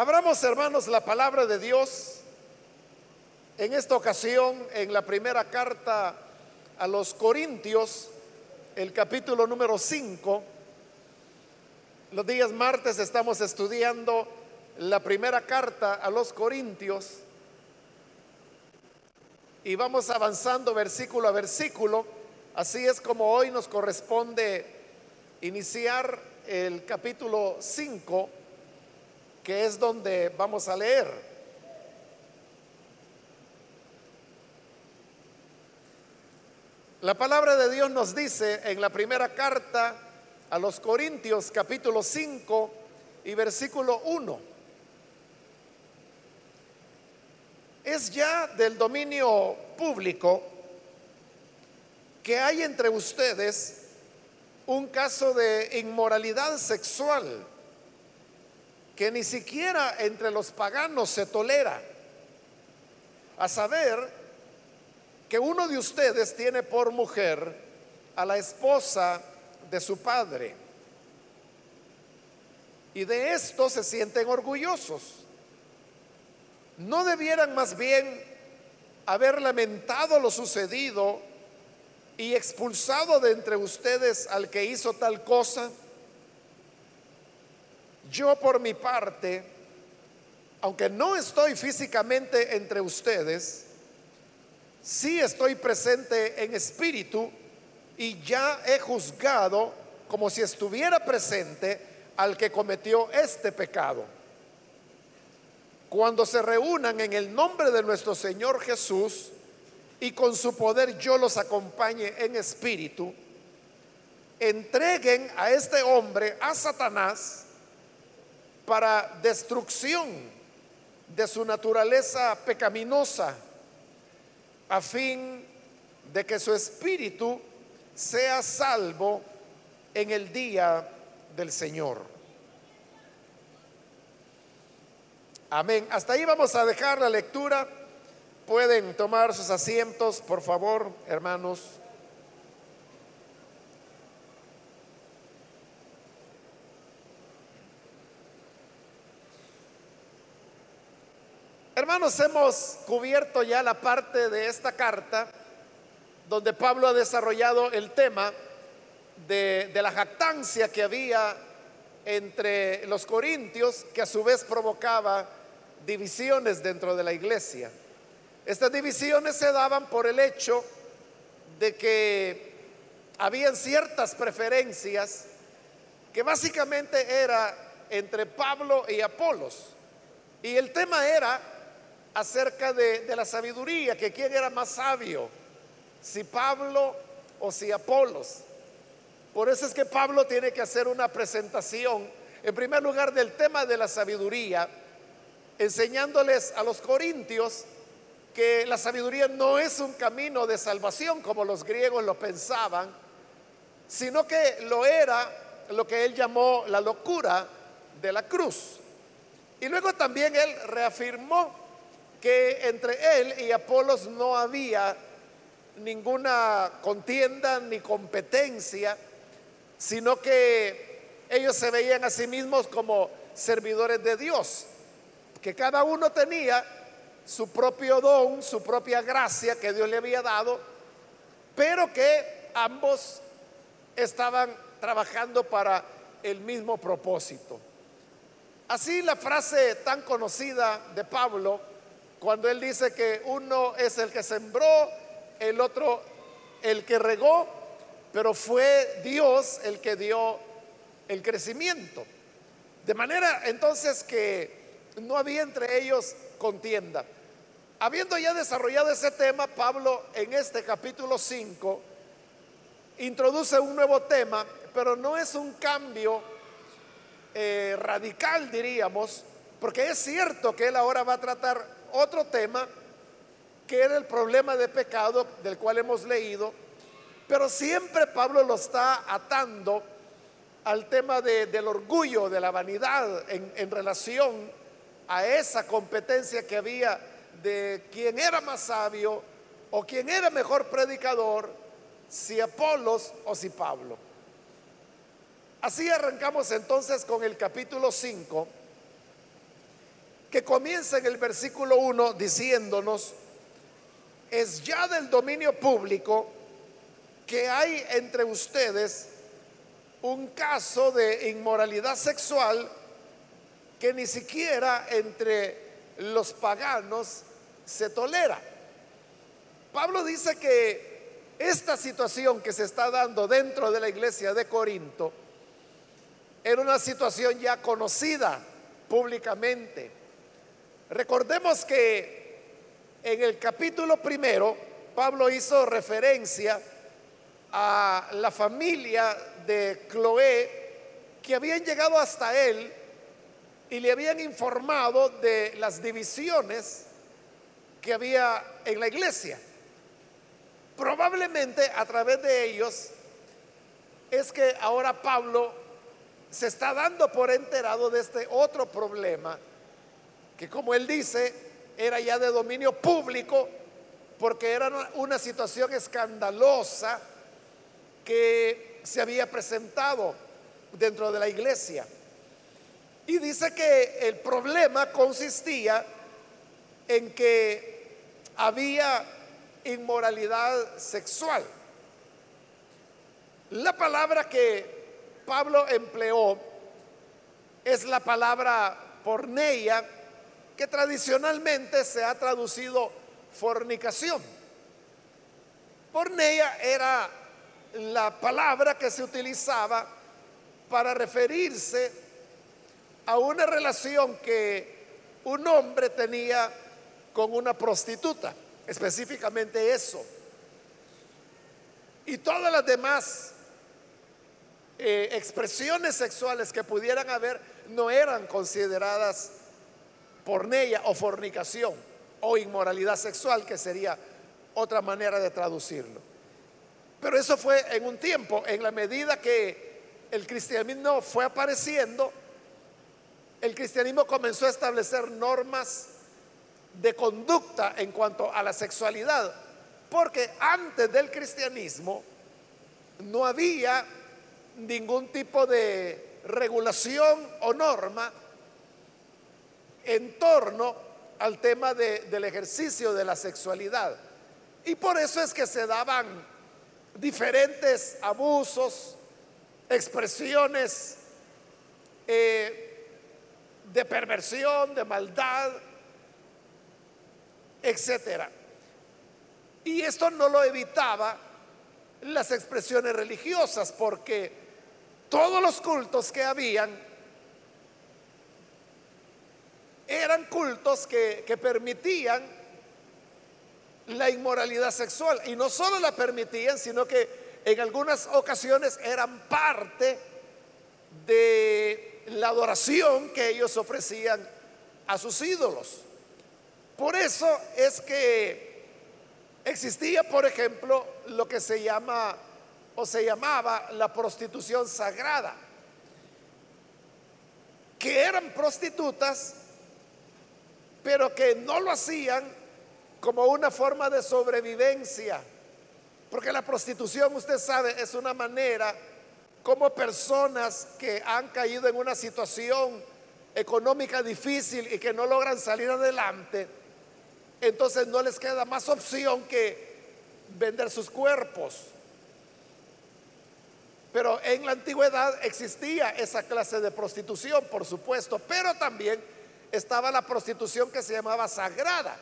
Abramos, hermanos, la palabra de Dios en esta ocasión en la primera carta a los Corintios, el capítulo número 5. Los días martes estamos estudiando la primera carta a los Corintios y vamos avanzando versículo a versículo. Así es como hoy nos corresponde iniciar el capítulo 5 que es donde vamos a leer. La palabra de Dios nos dice en la primera carta a los Corintios capítulo 5 y versículo 1. Es ya del dominio público que hay entre ustedes un caso de inmoralidad sexual que ni siquiera entre los paganos se tolera. A saber que uno de ustedes tiene por mujer a la esposa de su padre. Y de esto se sienten orgullosos. ¿No debieran más bien haber lamentado lo sucedido y expulsado de entre ustedes al que hizo tal cosa? Yo por mi parte, aunque no estoy físicamente entre ustedes, sí estoy presente en espíritu y ya he juzgado como si estuviera presente al que cometió este pecado. Cuando se reúnan en el nombre de nuestro Señor Jesús y con su poder yo los acompañe en espíritu, entreguen a este hombre, a Satanás, para destrucción de su naturaleza pecaminosa, a fin de que su espíritu sea salvo en el día del Señor. Amén. Hasta ahí vamos a dejar la lectura. Pueden tomar sus asientos, por favor, hermanos. Hermanos, hemos cubierto ya la parte de esta carta donde Pablo ha desarrollado el tema de, la jactancia que había entre los corintios, que a su vez provocaba divisiones dentro de la iglesia. Estas divisiones se daban por el hecho de que habían ciertas preferencias que básicamente era entre Pablo y Apolos. Y el tema era acerca de, la sabiduría, que quién era más sabio, si Pablo o si Apolos. Por eso es que Pablo tiene que hacer una presentación, en primer lugar, del tema de la sabiduría, enseñándoles a los corintios que la sabiduría no es un camino de salvación como los griegos lo pensaban, sino que lo era lo que él llamó la locura de la cruz. Y luego también él reafirmó que entre él y Apolos no había ninguna contienda ni competencia, sino que ellos se veían a sí mismos como servidores de Dios, que cada uno tenía su propio don, su propia gracia que Dios le había dado, pero que ambos estaban trabajando para el mismo propósito. Así la frase tan conocida de Pablo, cuando él dice que uno es el que sembró, el otro el que regó, pero fue Dios el que dio el crecimiento. De manera entonces que no había entre ellos contienda. Habiendo ya desarrollado ese tema, Pablo en este capítulo 5 introduce un nuevo tema, pero no es un cambio eh, radical, diríamos, porque es cierto que él ahora va a tratar otro tema que era el problema de pecado del cual hemos leído, pero siempre Pablo lo está atando al tema del orgullo, de la vanidad en, en relación a esa competencia que había de quién era más sabio o quién era mejor predicador, si Apolos o si Pablo. Así arrancamos entonces con el capítulo 5 que comienza en el versículo 1 diciéndonos, es ya del dominio público que hay entre ustedes un caso de inmoralidad sexual que ni siquiera entre los paganos se tolera. Pablo dice que esta situación que se está dando dentro de la iglesia de Corinto era una situación ya conocida públicamente. Recordemos que en el capítulo primero Pablo hizo referencia a la familia de Cloé que habían llegado hasta él y le habían informado de las divisiones que había en la iglesia. Probablemente a través de ellos es que ahora Pablo se está dando por enterado de este otro problema, que como él dice, era ya de dominio público, porque era una situación escandalosa que se había presentado dentro de la iglesia. Y dice que el problema consistía en que había inmoralidad sexual. La palabra que Pablo empleó es la palabra porneia, que tradicionalmente se ha traducido fornicación. Porneia era la palabra que se utilizaba para referirse a una relación que un hombre tenía con una prostituta, específicamente eso. Y todas las demás eh, expresiones sexuales que pudieran haber no eran consideradas porneia o fornicación o inmoralidad sexual, que sería otra manera de traducirlo. Pero eso fue en un tiempo, en la medida que el cristianismo fue apareciendo, el cristianismo comenzó a establecer normas de conducta en cuanto a la sexualidad, porque antes del cristianismo no había ningún tipo de regulación o norma en torno al tema del ejercicio de la sexualidad. Y por eso es que se daban diferentes abusos, expresiones eh, de perversión, de maldad, etcétera. Y esto no lo evitaba las expresiones religiosas, porque todos los cultos que habían eran cultos que, permitían la inmoralidad sexual. Y no solo la permitían, sino que en algunas ocasiones eran parte de la adoración que ellos ofrecían a sus ídolos. Por eso es que existía, por ejemplo, lo que se llama o se llamaba la prostitución sagrada, que eran prostitutas, pero que no lo hacían como una forma de sobrevivencia, porque la prostitución, usted sabe, es una manera como personas que han caído en una situación económica difícil y que no logran salir adelante, entonces no les queda más opción que vender sus cuerpos. Pero en la antigüedad existía esa clase de prostitución, por supuesto, pero también estaba la prostitución que se llamaba sagrada,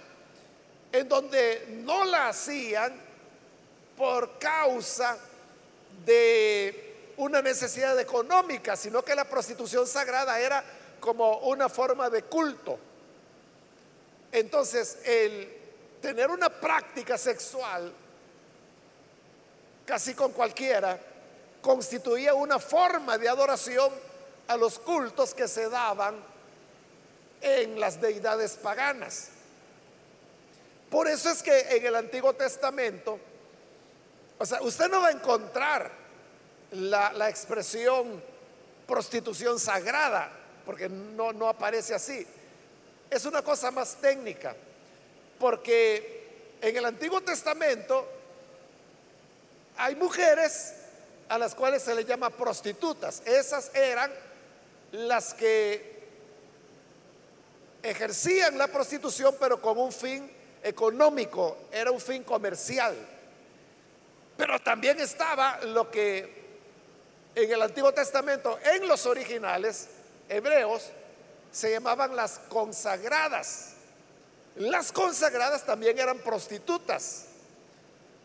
en donde no la hacían por causa de una necesidad económica, sino que la prostitución sagrada era como una forma de culto. Entonces, el tener una práctica sexual, casi con cualquiera, constituía una forma de adoración a los cultos que se daban en las deidades paganas. Por eso es que en el Antiguo Testamento, o sea, usted no va a encontrar la, expresión prostitución sagrada, porque no, no aparece así. Es una cosa más técnica, porque en el Antiguo Testamento hay mujeres a las cuales se les llama prostitutas. Esas eran las que ejercían la prostitución, pero con un fin económico, era un fin comercial. Pero también estaba lo que en el Antiguo Testamento, en los originales hebreos, se llamaban las consagradas. Las consagradas también eran prostitutas,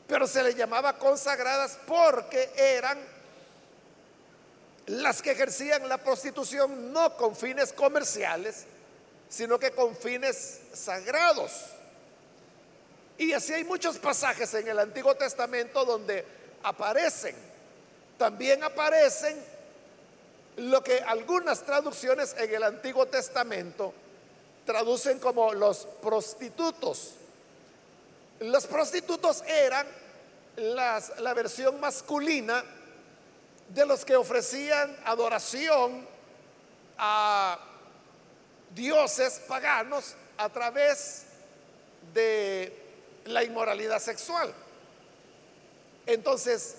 pero se les llamaba consagradas porque eran las que ejercían la prostitución no con fines comerciales, sino que con fines sagrados. Y así hay muchos pasajes en el Antiguo Testamento donde aparecen. También aparecen lo que algunas traducciones en el Antiguo Testamento traducen como los prostitutos. Los prostitutos eran la versión masculina de los que ofrecían adoración a dioses paganos a través de la inmoralidad sexual. Entonces,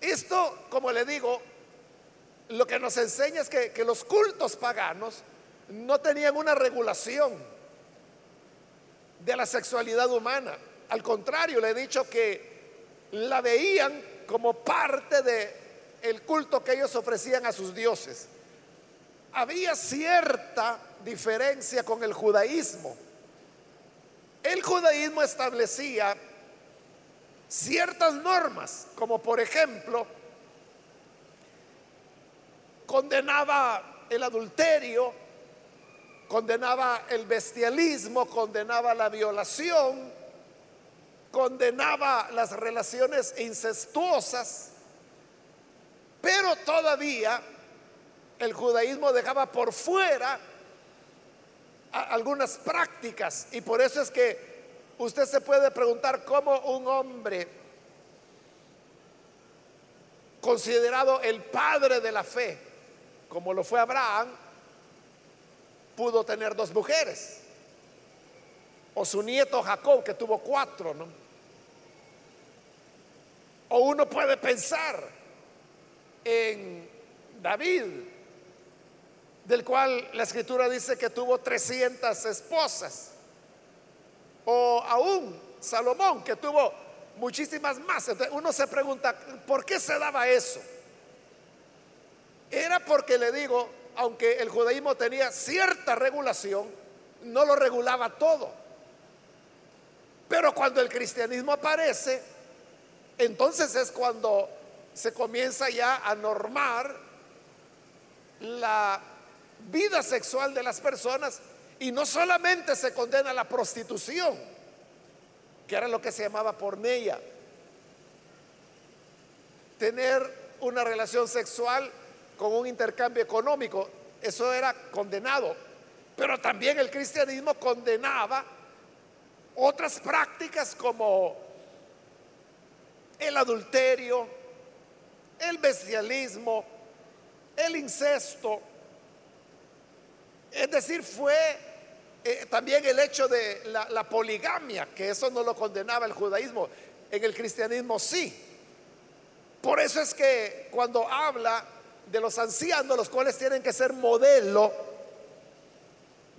esto, como le digo, lo que nos enseña es que, que los cultos paganos no tenían una regulación de la sexualidad humana. Al contrario, le he dicho que la veían como parte de el culto que ellos ofrecían a sus dioses. Había cierta diferencia con el judaísmo. El judaísmo establecía ciertas normas, como por ejemplo, condenaba el adulterio, condenaba el bestialismo, condenaba la violación, condenaba las relaciones incestuosas, pero todavía el judaísmo dejaba por fuera algunas prácticas y por eso es que usted se puede preguntar cómo un hombre considerado el padre de la fe, como lo fue Abraham, pudo tener dos mujeres. O su nieto Jacob, que tuvo cuatro, ¿no? O uno puede pensar en David, del cual la escritura dice que tuvo 300 esposas. O aún Salomón, que tuvo muchísimas más. uno se pregunta, ¿por qué se daba eso? Era porque le digo, aunque el judaísmo tenía cierta regulación, no lo regulaba todo. Pero cuando el cristianismo aparece, entonces es cuando se comienza ya a normar la vida sexual de las personas y no solamente se condena la prostitución, que era lo que se llamaba porneia, tener una relación sexual con un intercambio económico, eso era condenado. Pero también el cristianismo condenaba otras prácticas como el adulterio, el bestialismo, el incesto, es decir, fue eh, también el hecho de la, poligamia, que eso no lo condenaba el judaísmo, en el cristianismo sí. Por eso es que cuando habla de los ancianos, los cuales tienen que ser modelo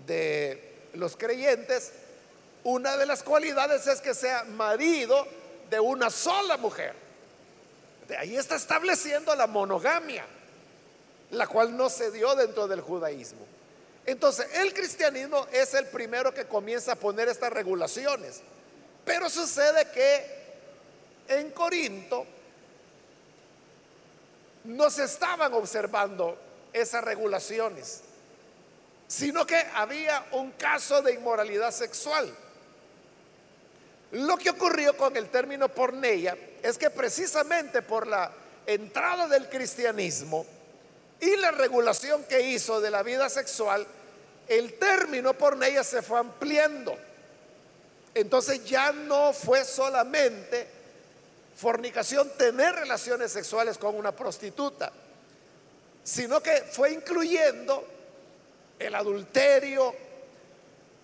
de los creyentes, una de las cualidades es que sea marido de una sola mujer. De ahí está estableciendo la monogamia, la cual no se dio dentro del judaísmo. Entonces, el cristianismo es el primero que comienza a poner estas regulaciones. Pero sucede que en Corinto no se estaban observando esas regulaciones, sino que había un caso de inmoralidad sexual. Lo que ocurrió con el término porneia es que precisamente por la entrada del cristianismo y la regulación que hizo de la vida sexual, el término porneia se fue ampliando. Entonces ya no fue solamente fornicación tener relaciones sexuales con una prostituta, sino que fue incluyendo el adulterio,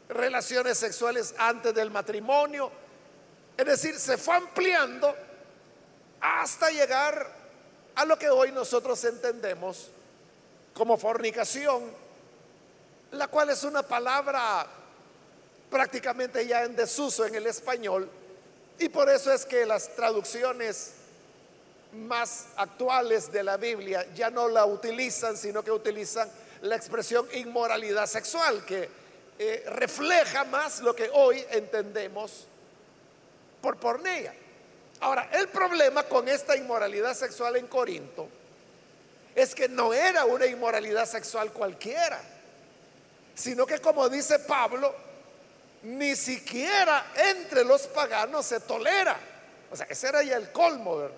relaciones sexuales antes del matrimonio, es decir, se fue ampliando hasta llegar a lo que hoy nosotros entendemos como fornicación la cual es una palabra prácticamente ya en desuso en el español, y por eso es que las traducciones más actuales de la Biblia ya no la utilizan, sino que utilizan la expresión inmoralidad sexual, que eh, refleja más lo que hoy entendemos por pornea. Ahora, el problema con esta inmoralidad sexual en Corinto es que no era una inmoralidad sexual cualquiera, sino que como dice Pablo, ni siquiera entre los paganos se tolera. O sea, ese era ya el colmo.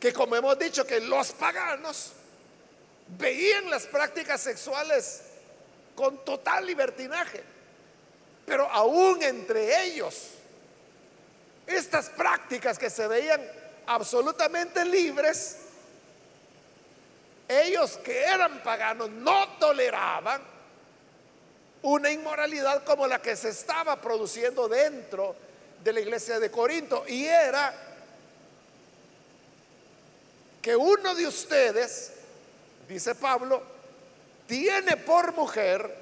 Que como hemos dicho que los paganos veían las prácticas sexuales con total libertinaje, pero aún entre ellos, estas prácticas que se veían absolutamente libres, ellos que eran paganos no toleraban una inmoralidad como la que se estaba produciendo dentro de la iglesia de Corinto. Y era que uno de ustedes, dice Pablo, tiene por mujer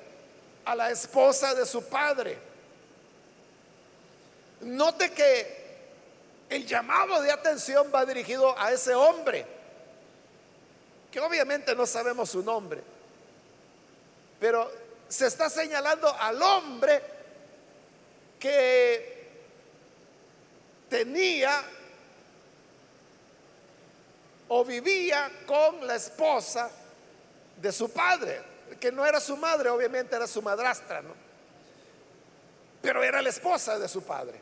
a la esposa de su padre. Note que el llamado de atención va dirigido a ese hombre, que obviamente no sabemos su nombre, pero se está señalando al hombre que tenía o vivía con la esposa de su padre, que no era su madre, obviamente era su madrastra, ¿no? Pero era la esposa de su padre.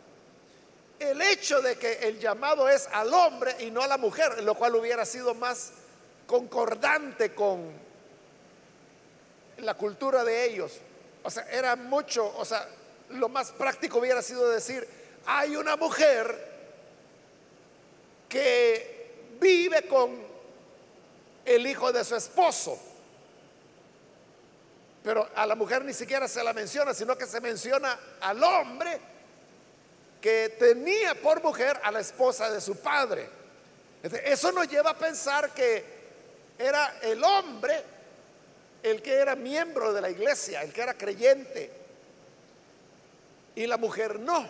El hecho de que el llamado es al hombre y no a la mujer, lo cual hubiera sido más concordante con la cultura de ellos. O sea, era mucho, o sea, lo más práctico hubiera sido decir, hay una mujer que vive con el hijo de su esposo. Pero a la mujer ni siquiera se la menciona, sino que se menciona al hombre que tenía por mujer a la esposa de su padre. Eso nos lleva a pensar que era el hombre el que era miembro de la iglesia, el que era creyente, y la mujer no.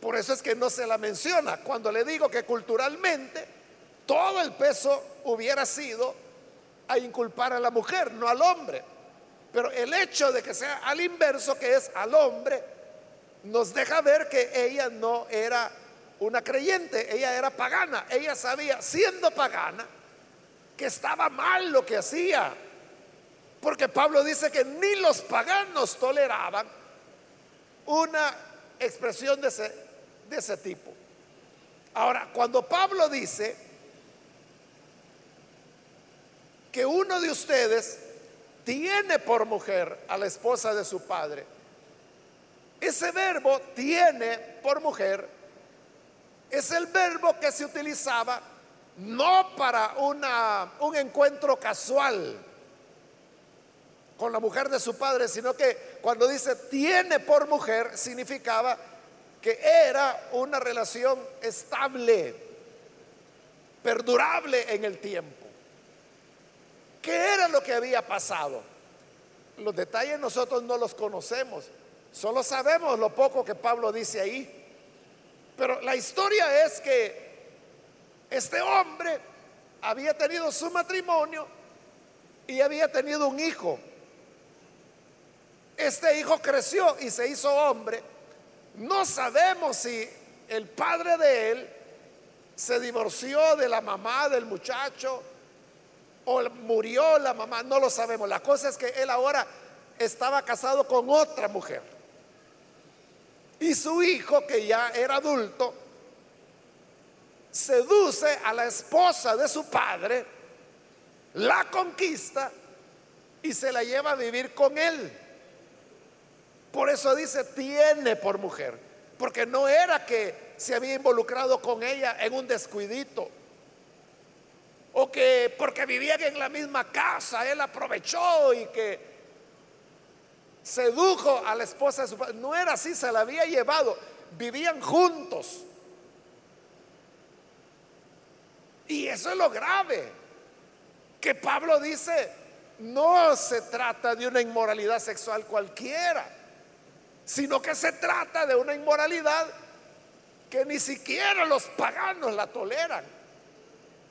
Por eso es que no se la menciona. Cuando le digo que culturalmente todo el peso hubiera sido a inculpar a la mujer, no al hombre. Pero el hecho de que sea al inverso, que es al hombre, nos deja ver que ella no era una creyente, ella era pagana. Ella sabía, siendo pagana, que estaba mal lo que hacía, porque Pablo dice que ni los paganos toleraban una expresión de ese, de ese tipo. Ahora, cuando Pablo dice que uno de ustedes tiene por mujer a la esposa de su padre, ese verbo tiene por mujer es el verbo que se utilizaba no para una, un encuentro casual, con la mujer de su padre, sino que cuando dice tiene por mujer, significaba que era una relación estable, perdurable en el tiempo. ¿Qué era lo que había pasado? Los detalles nosotros no los conocemos, solo sabemos lo poco que Pablo dice ahí. Pero la historia es que este hombre había tenido su matrimonio y había tenido un hijo. Este hijo creció y se hizo hombre. No sabemos si el padre de él se divorció de la mamá del muchacho o murió la mamá, no lo sabemos. La cosa es que él ahora estaba casado con otra mujer. Y su hijo, que ya era adulto, seduce a la esposa de su padre, la conquista y se la lleva a vivir con él. Por eso dice, tiene por mujer. Porque no era que se había involucrado con ella en un descuidito. O que porque vivían en la misma casa, él aprovechó y que sedujo a la esposa de su padre. No era así, se la había llevado. Vivían juntos. Y eso es lo grave. Que Pablo dice, no se trata de una inmoralidad sexual cualquiera, sino que se trata de una inmoralidad que ni siquiera los paganos la toleran.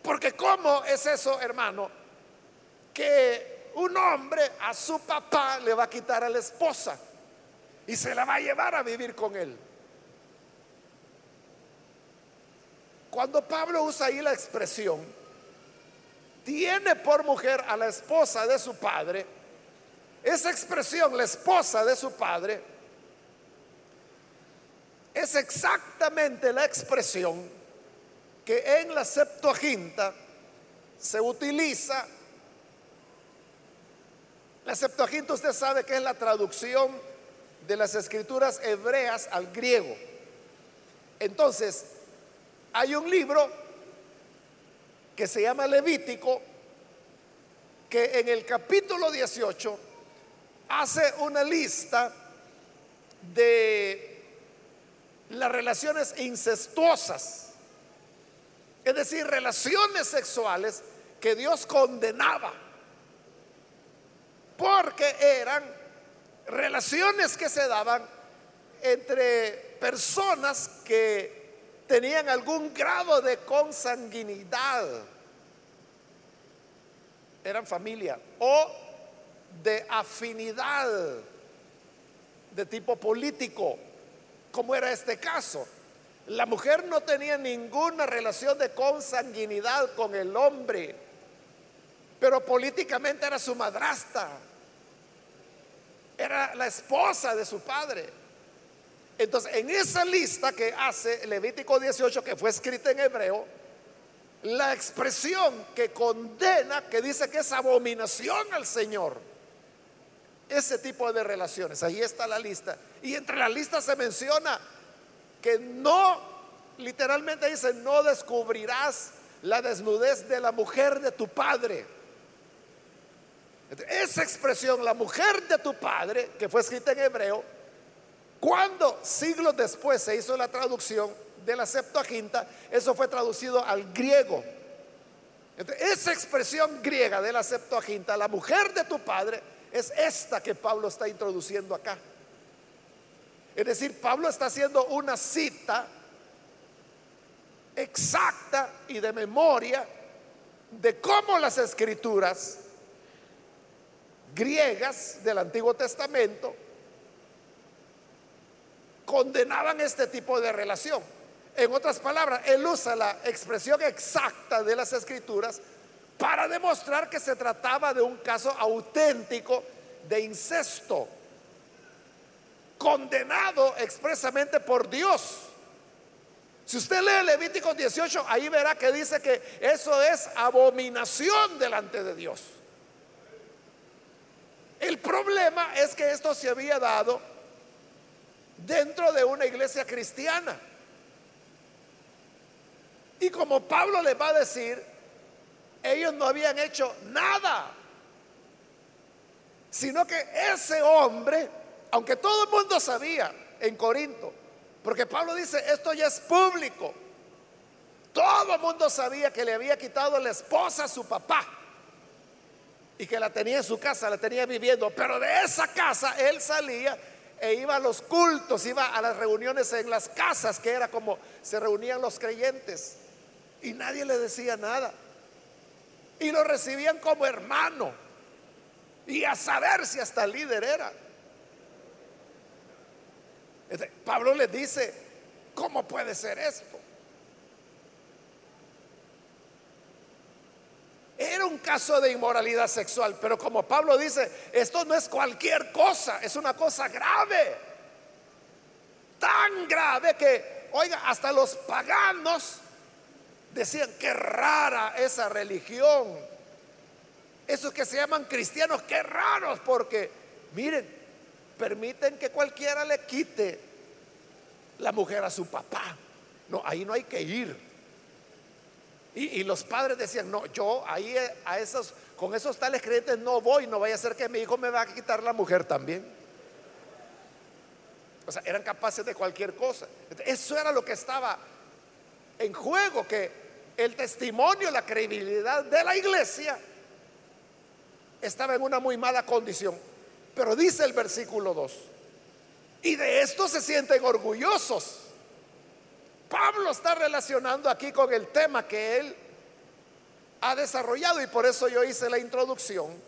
Porque ¿cómo es eso, hermano? Que un hombre a su papá le va a quitar a la esposa y se la va a llevar a vivir con él. Cuando Pablo usa ahí la expresión, tiene por mujer a la esposa de su padre, esa expresión, la esposa de su padre, es exactamente la expresión que en la Septuaginta se utiliza. La Septuaginta usted sabe que es la traducción de las escrituras hebreas al griego. Entonces, hay un libro que se llama Levítico, que en el capítulo 18 hace una lista de las relaciones incestuosas, es decir, relaciones sexuales que Dios condenaba, porque eran relaciones que se daban entre personas que tenían algún grado de consanguinidad, eran familia, o de afinidad de tipo político, como era este caso. La mujer no tenía ninguna relación de consanguinidad con el hombre, pero políticamente era su madrasta, era la esposa de su padre. Entonces, en esa lista que hace Levítico 18, que fue escrita en hebreo, la expresión que condena, que dice que es abominación al Señor, ese tipo de relaciones, ahí está la lista. Y entre la lista se menciona que no, literalmente dice, no descubrirás la desnudez de la mujer de tu padre. Esa expresión, la mujer de tu padre, que fue escrita en hebreo, cuando siglos después se hizo la traducción de la Septuaginta, eso fue traducido al griego. esa expresión griega de la Septuaginta, la mujer de tu padre, es esta que Pablo está introduciendo acá. Es decir, Pablo está haciendo una cita exacta y de memoria de cómo las escrituras griegas del Antiguo Testamento condenaban este tipo de relación. En otras palabras, él usa la expresión exacta de las escrituras para demostrar que se trataba de un caso auténtico de incesto, condenado expresamente por Dios. Si usted lee Levítico 18, ahí verá que dice que eso es abominación delante de Dios. El problema es que esto se había dado dentro de una iglesia cristiana. Y como Pablo les va a decir, ellos no habían hecho nada, sino que ese hombre, aunque todo el mundo sabía en Corinto, porque Pablo dice, esto ya es público, todo el mundo sabía que le había quitado la esposa a su papá y que la tenía en su casa, la tenía viviendo, pero de esa casa él salía e iba a los cultos, iba a las reuniones en las casas, que era como se reunían los creyentes, y nadie le decía nada. Y lo recibían como hermano, y a saber si hasta líder era. Este, Pablo le dice, ¿cómo puede ser esto? Era un caso de inmoralidad sexual, pero como Pablo dice, esto no es cualquier cosa, es una cosa grave. Tan grave que, oiga, hasta los paganos decían, qué rara esa religión. Esos que se llaman cristianos, qué raros, porque, miren, permiten que cualquiera le quite la mujer a su papá. No, ahí no hay que ir. Y, los padres decían, no, yo ahí eh, a esos, con esos tales creyentes no voy, no vaya a ser que mi hijo me va a quitar la mujer también. O sea, eran capaces de cualquier cosa. Eso era lo que estaba en juego, que el testimonio, la credibilidad de la iglesia estaba en una muy mala condición. Pero dice el versículo 2, y de esto se sienten orgullosos. Pablo está relacionando aquí con el tema que él ha desarrollado y por eso yo hice la introducción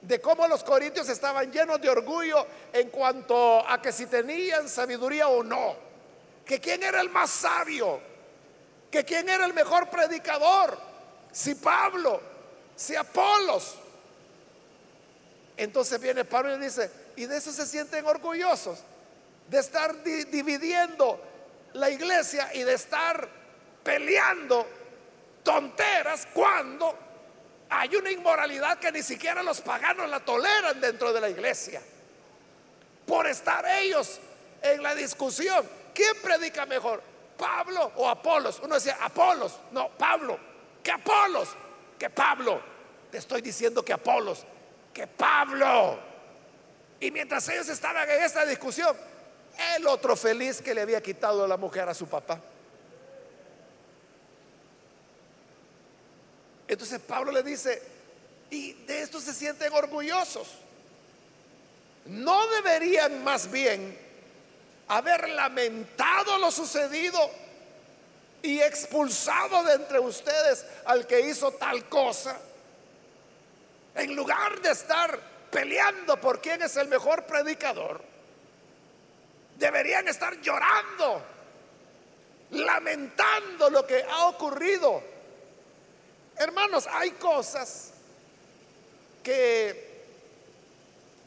de cómo los corintios estaban llenos de orgullo en cuanto a que si tenían sabiduría o no, que quién era el más sabio, que quién era el mejor predicador, si Pablo, si Apolos. Entonces viene Pablo y dice, y de eso se sienten orgullosos, de estar dividiendo la iglesia y de estar peleando tonteras cuando hay una inmoralidad que ni siquiera los paganos la toleran dentro de la iglesia. Por estar ellos en la discusión. ¿Quién predica mejor? ¿Pablo o Apolos? Uno decía, Apolos. No, Pablo. ¿Qué Apolos? Que Pablo. Te estoy diciendo que Apolos. Que Pablo. Y mientras ellos estaban en esta discusión, el otro feliz que le había quitado la mujer a su papá. Entonces Pablo le dice, y de esto se sienten orgullosos. ¿No deberían más bien haber lamentado lo sucedido y expulsado de entre ustedes al que hizo tal cosa? En lugar de estar peleando por quién es el mejor predicador, deberían estar llorando, lamentando lo que ha ocurrido Hermanos, hay cosas que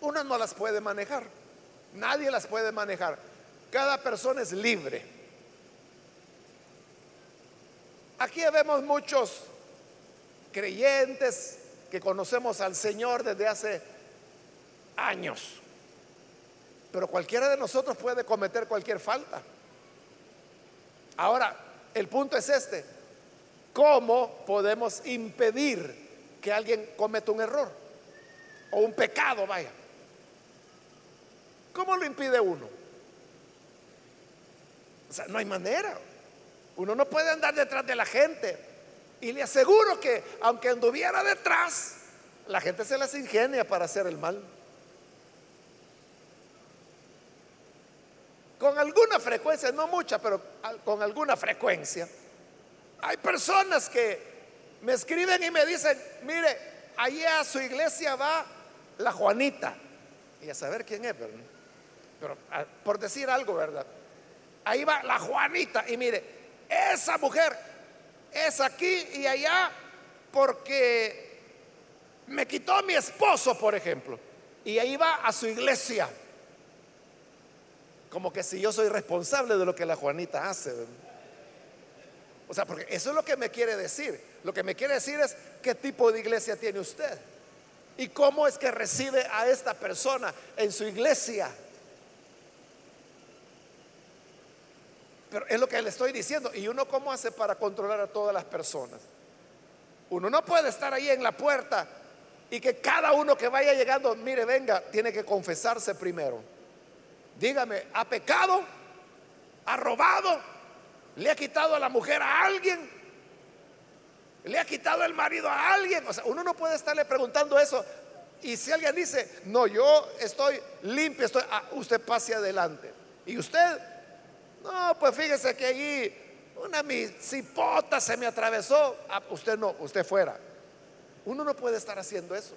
uno no las puede manejar. Nadie las puede manejar. Cada persona es libre. Aquí vemos muchos creyentes que conocemos al Señor desde hace años. Pero cualquiera de nosotros puede cometer cualquier falta. Ahora, el punto es este. ¿Cómo podemos impedir que alguien cometa un error o un pecado, vaya? ¿Cómo lo impide uno? O sea, no hay manera. Uno no puede andar detrás de la gente. Y le aseguro que aunque anduviera detrás, la gente se las ingenia para hacer el mal. Con alguna frecuencia, no mucha, pero con alguna frecuencia, hay personas que me escriben y me dicen, mire, ahí a su iglesia va la Juanita. Y a saber quién es, pero, por decir algo, ¿verdad? Ahí va la Juanita. Y mire, esa mujer es aquí y allá porque me quitó mi esposo, por ejemplo. Y ahí va a su iglesia. Como que si yo soy responsable de lo que la Juanita hace. O sea, porque eso es lo que me quiere decir. Lo que me quiere decir es qué tipo de iglesia tiene usted. Y cómo es que recibe a esta persona en su iglesia. Pero es lo que le estoy diciendo. ¿Y uno cómo hace para controlar a todas las personas? Uno no puede estar ahí en la puerta y que cada uno que vaya llegando, mire, venga, tiene que confesarse primero. Dígame, ¿ha pecado? ¿Ha robado? ¿Le ha quitado a la mujer a alguien? ¿Le ha quitado el marido a alguien? O sea, uno no puede estarle preguntando eso. Y si alguien dice, no, yo estoy limpio, estoy, ah, usted pase adelante. Y usted, no, pues fíjese que allí una cipota se me atravesó. Ah, usted no, usted fuera. Uno no puede estar haciendo eso.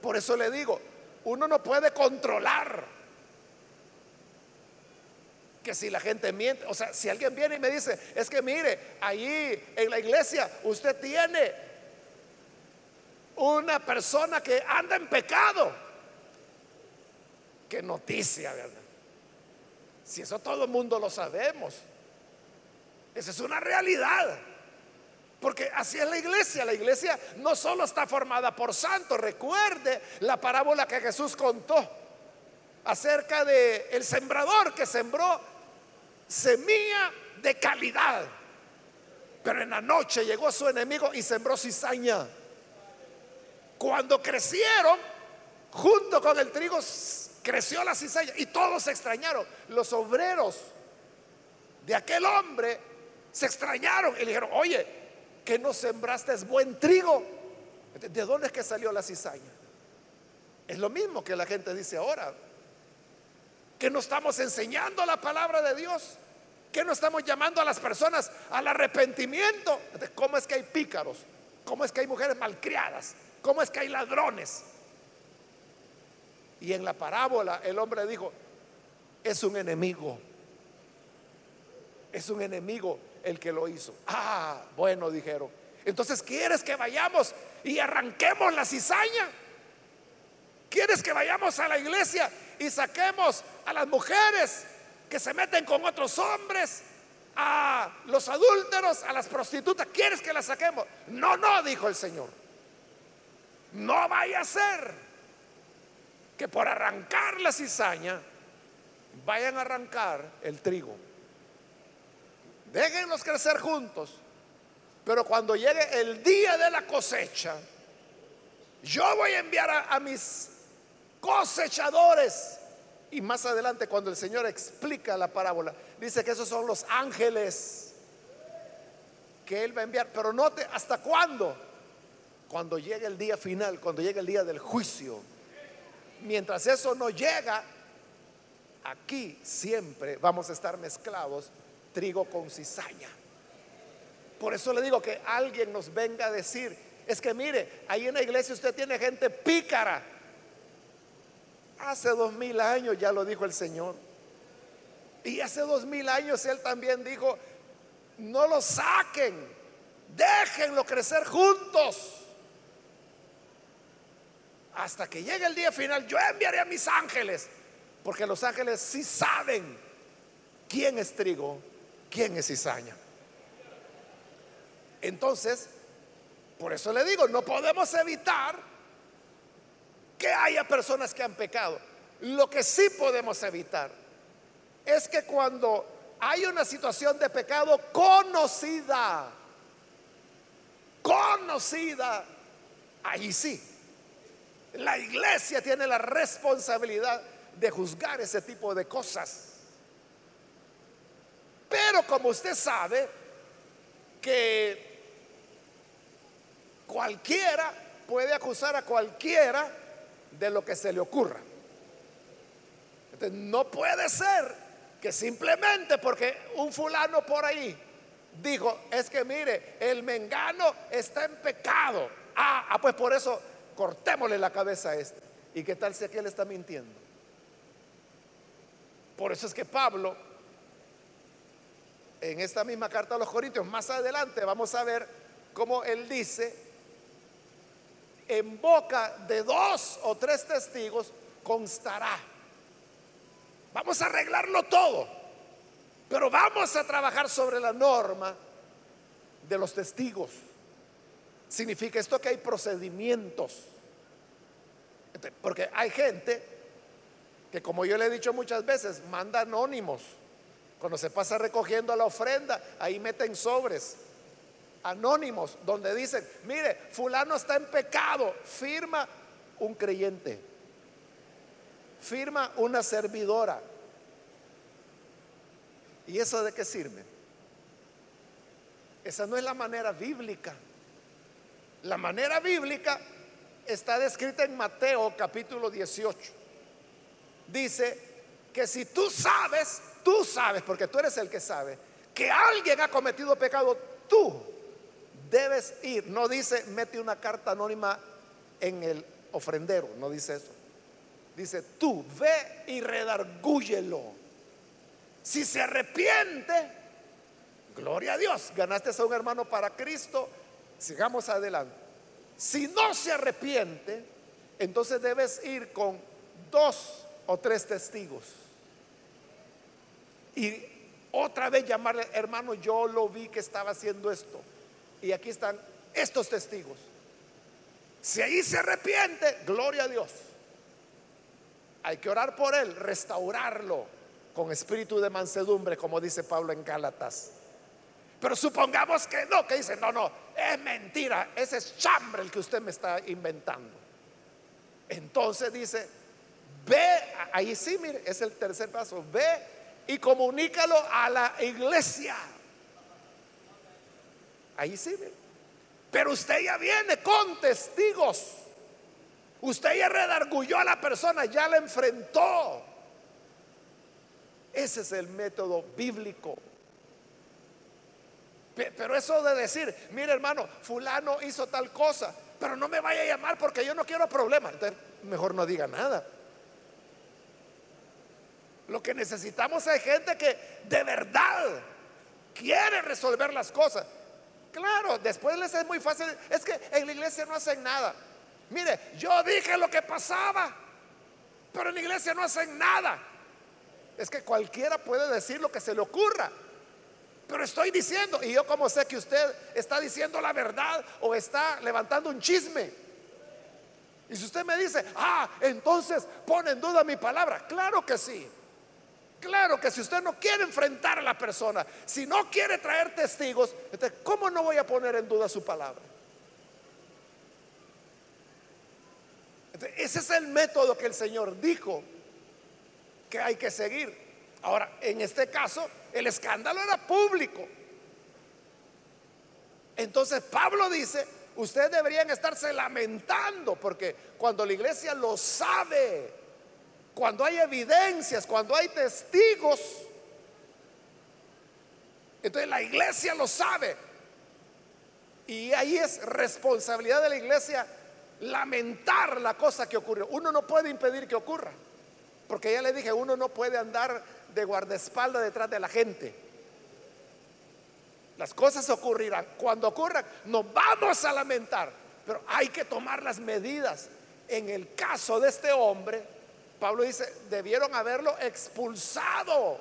Por eso le digo, uno no puede controlar que si la gente miente, o sea, si alguien viene y me dice, es que mire, ahí en la iglesia usted tiene una persona que anda en pecado. Qué noticia, ¿verdad? Si eso todo el mundo lo sabemos. Esa es una realidad. Porque así es la iglesia. La iglesia no solo está formada por santos. Recuerde la parábola que Jesús contó acerca de el sembrador que sembró semilla de calidad. Pero en la noche llegó su enemigo y sembró cizaña. Cuando crecieron, junto con el trigo, creció la cizaña y todos se extrañaron. Los obreros de aquel hombre se extrañaron y dijeron, oye, que no sembraste es buen trigo. ¿De dónde es que salió la cizaña? Es lo mismo que la gente dice ahora. Que no estamos enseñando la palabra de Dios. Que no estamos llamando a las personas al arrepentimiento. ¿Cómo es que hay pícaros? ¿Cómo es que hay mujeres malcriadas? ¿Cómo es que hay ladrones? Y en la parábola el hombre dijo, es un enemigo. Es un enemigo el que lo hizo. Ah, bueno, dijeron. Entonces, ¿quieres que vayamos y arranquemos la cizaña? ¿Quieres que vayamos a la iglesia y saquemos a las mujeres que se meten con otros hombres, a los adúlteros, a las prostitutas? ¿Quieres que las saquemos? No, no, dijo el Señor. No vaya a ser que por arrancar la cizaña vayan a arrancar el trigo. Déjenlos crecer juntos. Pero cuando llegue el día de la cosecha, yo voy a enviar a, mis cosechadores. Y más adelante, cuando el Señor explica la parábola, dice que esos son los ángeles que Él va a enviar. Pero note, ¿hasta cuándo? Cuando llegue el día final, cuando llegue el día del juicio. Mientras eso no llega, aquí siempre vamos a estar mezclados trigo con cizaña. Por eso le digo que alguien nos venga a decir, es que mire, ahí en la iglesia usted tiene gente pícara. Hace dos mil años ya lo dijo el Señor. Y hace dos mil años Él también dijo, no lo saquen, déjenlo crecer juntos. Hasta que llegue el día final, yo enviaré a mis ángeles, porque los ángeles sí saben quién es trigo quién es cizaña. Entonces, por eso le digo, no podemos evitar que haya personas que han pecado. Lo que sí podemos evitar es que cuando hay una situación de pecado conocida, conocida, ahí sí, la iglesia tiene la responsabilidad de juzgar ese tipo de cosas. Pero como usted sabe que cualquiera puede acusar a cualquiera de lo que se le ocurra. no puede ser que simplemente porque un fulano por ahí dijo, es que mire, el mengano está en pecado. Ah, ah pues por eso cortémosle la cabeza a este. ¿Y qué tal si aquel está mintiendo? Por eso es que Pablo en esta misma carta a los Corintios, más adelante vamos a ver cómo él dice, en boca de dos o tres testigos constará. Vamos a arreglarlo todo, pero vamos a trabajar sobre la norma de los testigos. Significa esto que hay procedimientos. Porque hay gente que, como yo le he dicho muchas veces, manda anónimos cuando se pasa recogiendo la ofrenda, ahí meten sobres anónimos donde dicen, mire, fulano está en pecado, firma un creyente, firma una servidora. ¿Y eso de qué sirve? Esa no es la manera bíblica. La manera bíblica está descrita en Mateo capítulo 18. Dice que si tú sabes tú sabes, porque tú eres el que sabe, que alguien ha cometido pecado, tú debes ir. No dice, mete una carta anónima en el ofrendero, no dice eso. Dice, tú ve y redargúyelo. Si se arrepiente, gloria a Dios, ganaste a un hermano para Cristo, sigamos adelante. Si no se arrepiente, entonces debes ir con dos o tres testigos y otra vez llamarle, hermano, yo lo vi que estaba haciendo esto. Y aquí están estos testigos. Si ahí se arrepiente, gloria a Dios. Hay que orar por él, restaurarlo con espíritu de mansedumbre, como dice Pablo en Gálatas. Pero supongamos que no, que dice, no, no, es mentira, ese es chambre el que usted me está inventando. Entonces dice, ve, ahí sí, mire, es el tercer paso, ve y comunícalo a la iglesia. Ahí sí, pero usted ya viene con testigos. Usted ya redargulló a la persona, ya la enfrentó. Ese es el método bíblico. Pero eso de decir, mire hermano, fulano hizo tal cosa, pero no me vaya a llamar porque yo no quiero problemas. Entonces, mejor no diga nada. Lo que necesitamos es gente que de verdad quiere resolver las cosas. Claro, después les es muy fácil. Es que en la iglesia no hacen nada. Mire, yo dije lo que pasaba, pero en la iglesia no hacen nada. Es que cualquiera puede decir lo que se le ocurra. Pero estoy diciendo, y yo como sé que usted está diciendo la verdad o está levantando un chisme. Y si usted me dice, ah, entonces pone en duda mi palabra, claro que sí. Claro que si usted no quiere enfrentar a la persona, si no quiere traer testigos, ¿cómo no voy a poner en duda su palabra? ese es el método que el Señor dijo que hay que seguir. Ahora, en este caso, el escándalo era público. Entonces Pablo dice, ustedes deberían estarse lamentando porque cuando la iglesia lo sabe, cuando hay evidencias, cuando hay testigos, entonces la iglesia lo sabe. Y ahí es responsabilidad de la iglesia lamentar la cosa que ocurrió. Uno no puede impedir que ocurra, porque ya le dije, uno no puede andar de guardaespaldas detrás de la gente. Las cosas ocurrirán. Cuando ocurran, nos vamos a lamentar, pero hay que tomar las medidas. En el caso de este hombre, Pablo dice, debieron haberlo expulsado.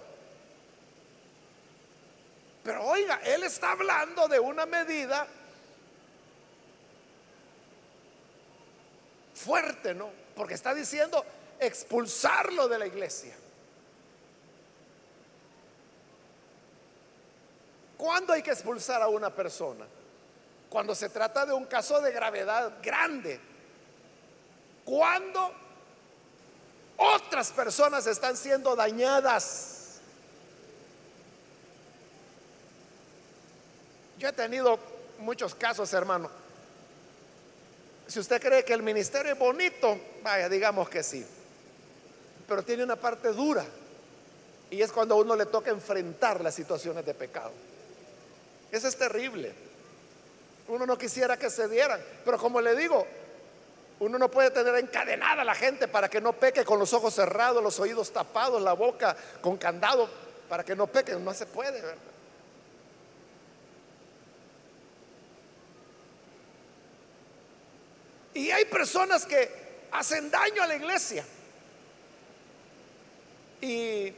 Pero oiga, él está hablando de una medida fuerte, ¿no? Porque está diciendo expulsarlo de la iglesia. ¿Cuándo hay que expulsar a una persona? Cuando se trata de un caso de gravedad grande. Cuando otras personas están siendo dañadas. Yo he tenido muchos casos, hermano. Si usted cree que el ministerio es bonito, vaya, digamos que sí. Pero tiene una parte dura. Y es cuando a uno le toca enfrentar las situaciones de pecado. Eso es terrible. Uno no quisiera que se dieran. Pero como le digo, uno no puede tener encadenada a la gente para que no peque con los ojos cerrados, los oídos tapados, la boca con candado, para que no peque. No se puede, ¿verdad? Y hay personas que hacen daño a la iglesia. Y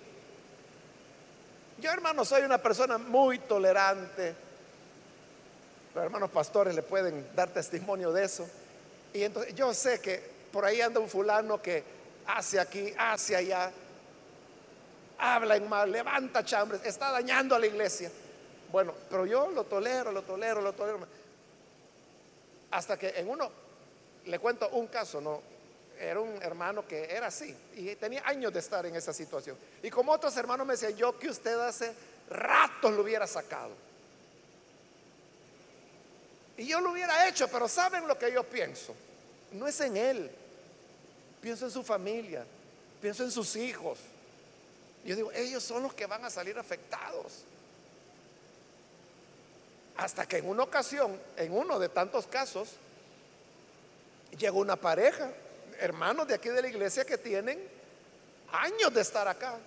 yo, hermano, soy una persona muy tolerante. Los hermanos pastores le pueden dar testimonio de eso. Y entonces yo sé que por ahí anda un fulano que hace aquí, hace allá, habla en mal, levanta chambres, está dañando a la iglesia. Bueno, pero yo lo tolero, lo tolero, lo tolero. Hasta que en uno le cuento un caso, ¿no? Era un hermano que era así y tenía años de estar en esa situación. Y como otros hermanos me decían, yo que usted hace ratos lo hubiera sacado. Y yo lo hubiera hecho, pero ¿saben lo que yo pienso? No es en él. Pienso en su familia, pienso en sus hijos. Yo digo, ellos son los que van a salir afectados. Hasta que en una ocasión, en uno de tantos casos, llegó una pareja, hermanos de aquí de la iglesia que tienen años de estar acá.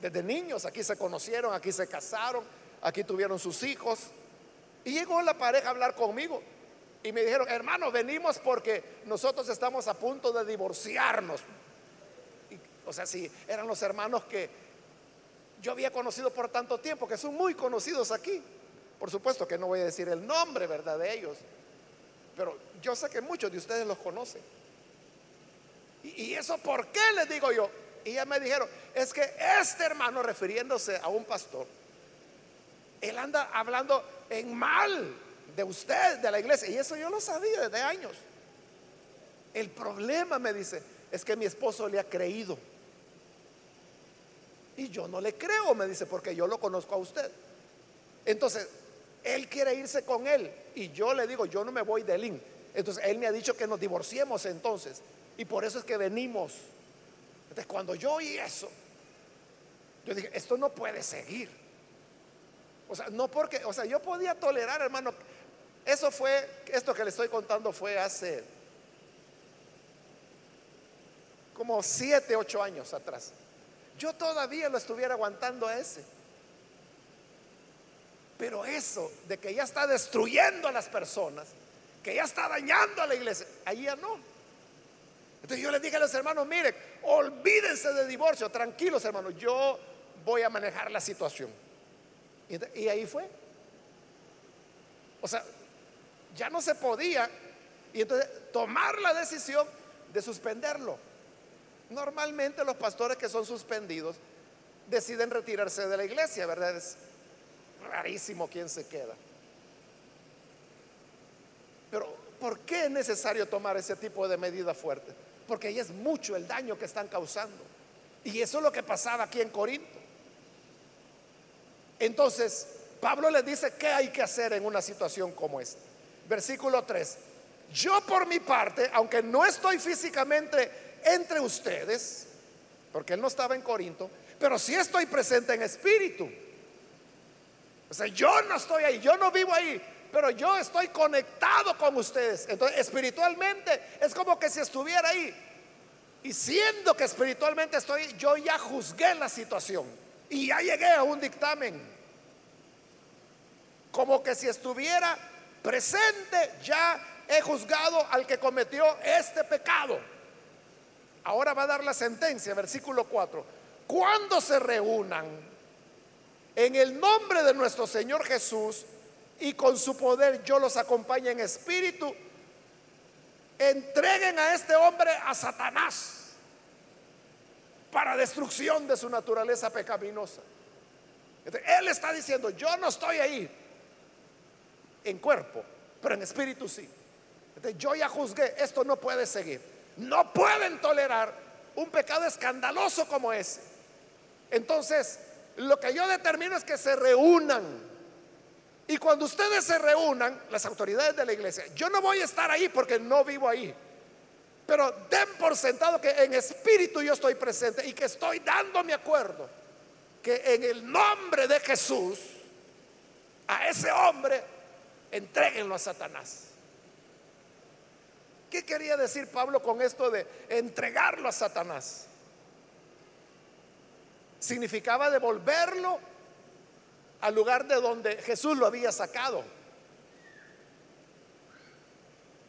Desde niños aquí se conocieron, aquí se casaron, aquí tuvieron sus hijos. Y llegó la pareja a hablar conmigo. Y me dijeron, hermano, venimos porque nosotros estamos a punto de divorciarnos. o sea, si eran los hermanos que yo había conocido por tanto tiempo, que son muy conocidos aquí. Por supuesto que no voy a decir el nombre, ¿verdad? De ellos. Pero yo sé que muchos de ustedes los conocen. ¿Y, eso por qué les digo yo? Y ya me dijeron, es que este hermano, refiriéndose a un pastor, él anda hablando en mal de usted, de la iglesia. Y eso yo lo sabía desde años. El problema, me dice, es que mi esposo le ha creído. Y yo no le creo, me dice, porque yo lo conozco a usted. Entonces, él quiere irse con él. Y yo le digo, yo no me voy de Lin. Entonces él me ha dicho que nos divorciemos entonces. Y por eso es que venimos. Entonces cuando yo oí eso, yo dije, esto no puede seguir. O sea, no porque, o sea, yo podía tolerar, hermano. Eso fue, esto que le estoy contando fue hace como siete, ocho años atrás. Yo todavía lo estuviera aguantando a ese. Pero eso de que ya está destruyendo a las personas, que ya está dañando a la iglesia, ahí ya no. Entonces yo les dije a los hermanos, miren, olvídense de divorcio, tranquilos hermanos, yo voy a manejar la situación. Y, y ahí fue. O sea, ya no se podía. Y entonces tomar la decisión de suspenderlo. Normalmente los pastores que son suspendidos deciden retirarse de la iglesia, ¿verdad? Es rarísimo quien se queda. Pero ¿por qué es necesario tomar ese tipo de medida fuerte? Porque ahí es mucho el daño que están causando. Y eso es lo que pasaba aquí en Corinto. Entonces, Pablo les dice qué hay que hacer en una situación como esta. Versículo 3. Yo por mi parte, aunque no estoy físicamente entre ustedes, porque él no estaba en Corinto, pero sí estoy presente en espíritu. O sea, yo no estoy ahí, yo no vivo ahí, pero yo estoy conectado con ustedes. Entonces, espiritualmente es como que si estuviera ahí. Y siendo que espiritualmente estoy, yo ya juzgué la situación y ya llegué a un dictamen. Como que si estuviera presente, ya he juzgado al que cometió este pecado. Ahora va a dar la sentencia, versículo 4. Cuando se reúnan en el nombre de nuestro Señor Jesús y con su poder yo los acompañe en espíritu, entreguen a este hombre a Satanás para destrucción de su naturaleza pecaminosa. Él está diciendo, yo no estoy ahí en cuerpo, pero en espíritu sí. yo ya juzgué, esto no puede seguir no pueden tolerar un pecado escandaloso como ese. Entonces, lo que yo determino es que se reúnan. Y cuando ustedes se reúnan, las autoridades de la iglesia, yo no voy a estar ahí porque no vivo ahí. Pero den por sentado que en espíritu yo estoy presente y que estoy dando mi acuerdo. Que en el nombre de Jesús, a ese hombre, entreguenlo a Satanás. ¿Qué quería decir Pablo con esto de entregarlo a Satanás? Significaba devolverlo al lugar de donde Jesús lo había sacado.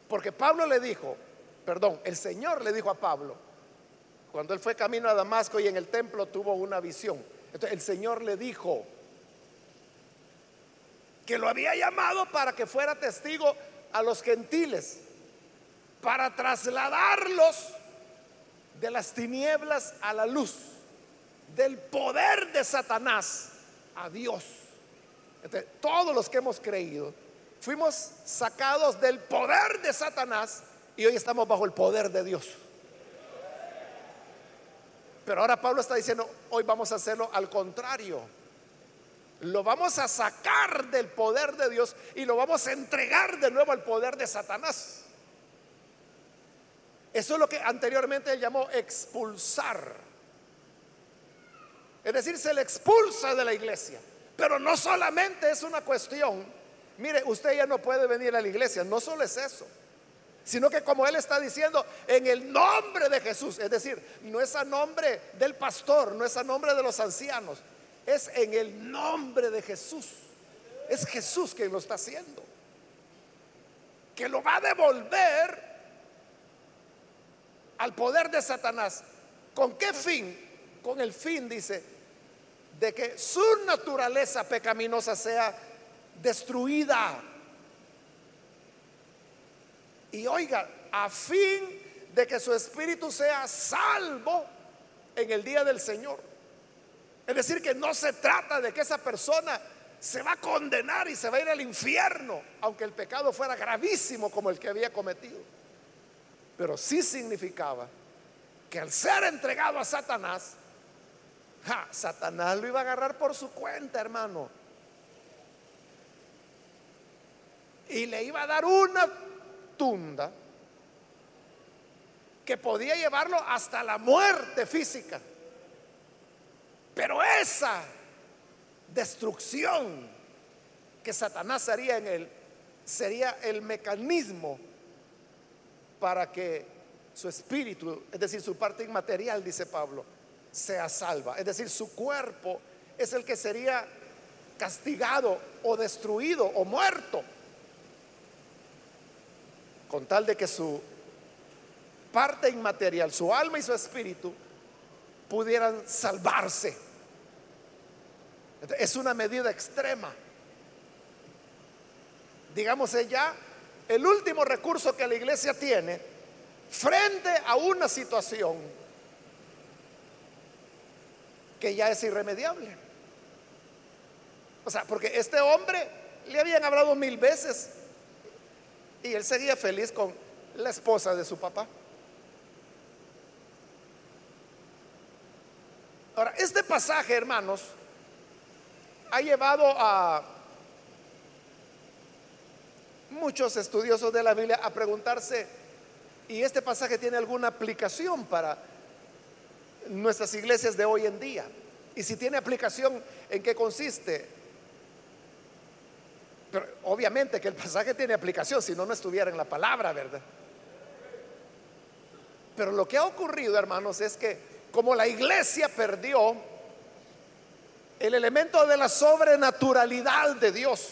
Porque Pablo le dijo, perdón, el Señor le dijo a Pablo, cuando él fue camino a Damasco y en el templo tuvo una visión. Entonces el Señor le dijo que lo había llamado para que fuera testigo a los gentiles para trasladarlos de las tinieblas a la luz, del poder de Satanás a Dios. todos los que hemos creído fuimos sacados del poder de Satanás y hoy estamos bajo el poder de Dios. Pero ahora Pablo está diciendo, hoy vamos a hacerlo al contrario. Lo vamos a sacar del poder de Dios y lo vamos a entregar de nuevo al poder de Satanás. Eso es lo que anteriormente él llamó expulsar. Es decir, se le expulsa de la iglesia. Pero no solamente es una cuestión, mire, usted ya no puede venir a la iglesia, no solo es eso, sino que como él está diciendo, en el nombre de Jesús, es decir, no es a nombre del pastor, no es a nombre de los ancianos, es en el nombre de Jesús. Es Jesús quien lo está haciendo. Que lo va a devolver al poder de Satanás. ¿Con qué fin? Con el fin, dice, de que su naturaleza pecaminosa sea destruida. Y oiga, a fin de que su espíritu sea salvo en el día del Señor. Es decir, que no se trata de que esa persona se va a condenar y se va a ir al infierno, aunque el pecado fuera gravísimo como el que había cometido pero sí significaba que al ser entregado a Satanás, Satanás lo iba a agarrar por su cuenta, hermano. y le iba a dar una tunda que podía llevarlo hasta la muerte física. Pero esa destrucción que Satanás haría en él sería el mecanismo para que su espíritu, es decir, su parte inmaterial, dice Pablo, sea salva. Es decir, su cuerpo es el que sería castigado o destruido o muerto con tal de que su parte inmaterial, su alma y su espíritu, pudieran salvarse. Es una medida extrema. Digamos ya el último recurso que la iglesia tiene frente a una situación que ya es irremediable. O sea, porque este hombre le habían hablado mil veces y él seguía feliz con la esposa de su papá. Ahora, este pasaje, hermanos, ha llevado a muchos estudiosos de la Biblia a preguntarse, ¿y este pasaje tiene alguna aplicación para nuestras iglesias de hoy en día? Y si tiene aplicación, ¿en qué consiste? Pero obviamente que el pasaje tiene aplicación, si no, no estuviera en la palabra, ¿verdad? Pero lo que ha ocurrido, hermanos, es que como la iglesia perdió el elemento de la sobrenaturalidad de Dios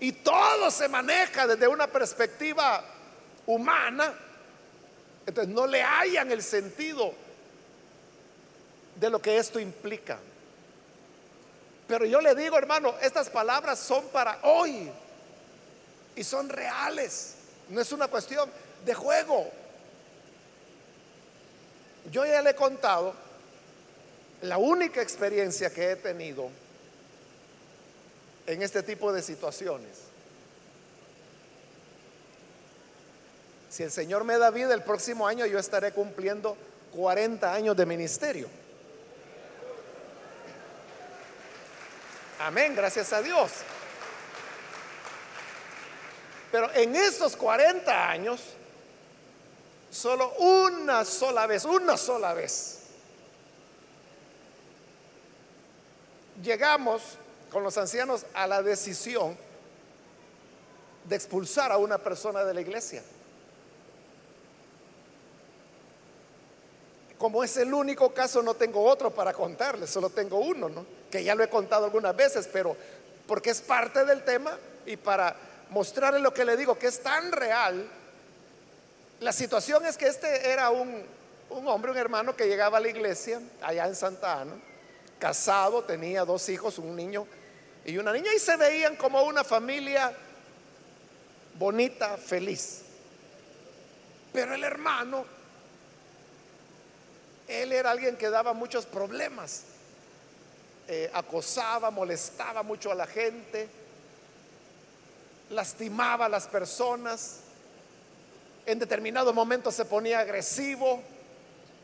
y todo se maneja desde una perspectiva humana, entonces no le hayan el sentido de lo que esto implica. Pero yo le digo, hermano, estas palabras son para hoy y son reales. No es una cuestión de juego. Yo ya le he contado la única experiencia que he tenido en este tipo de situaciones. Si el Señor me da vida el próximo año, yo estaré cumpliendo 40 años de ministerio. Amén, gracias a Dios. Pero en esos 40 años, solo una sola vez, una sola vez, llegamos con los ancianos a la decisión de expulsar a una persona de la iglesia. Como es el único caso, no tengo otro para contarles, solo tengo uno, ¿no? Que ya lo he contado algunas veces, pero porque es parte del tema y para mostrarle lo que le digo, que es tan real. La situación es que este era un, un hombre, un hermano que llegaba a la iglesia allá en Santa Ana, casado, tenía dos hijos, un niño y una niña, y se veían como una familia bonita, feliz. Pero el hermano él era alguien que daba muchos problemas. Eh, acosaba, molestaba mucho a la gente, lastimaba a las personas, en determinado momento se ponía agresivo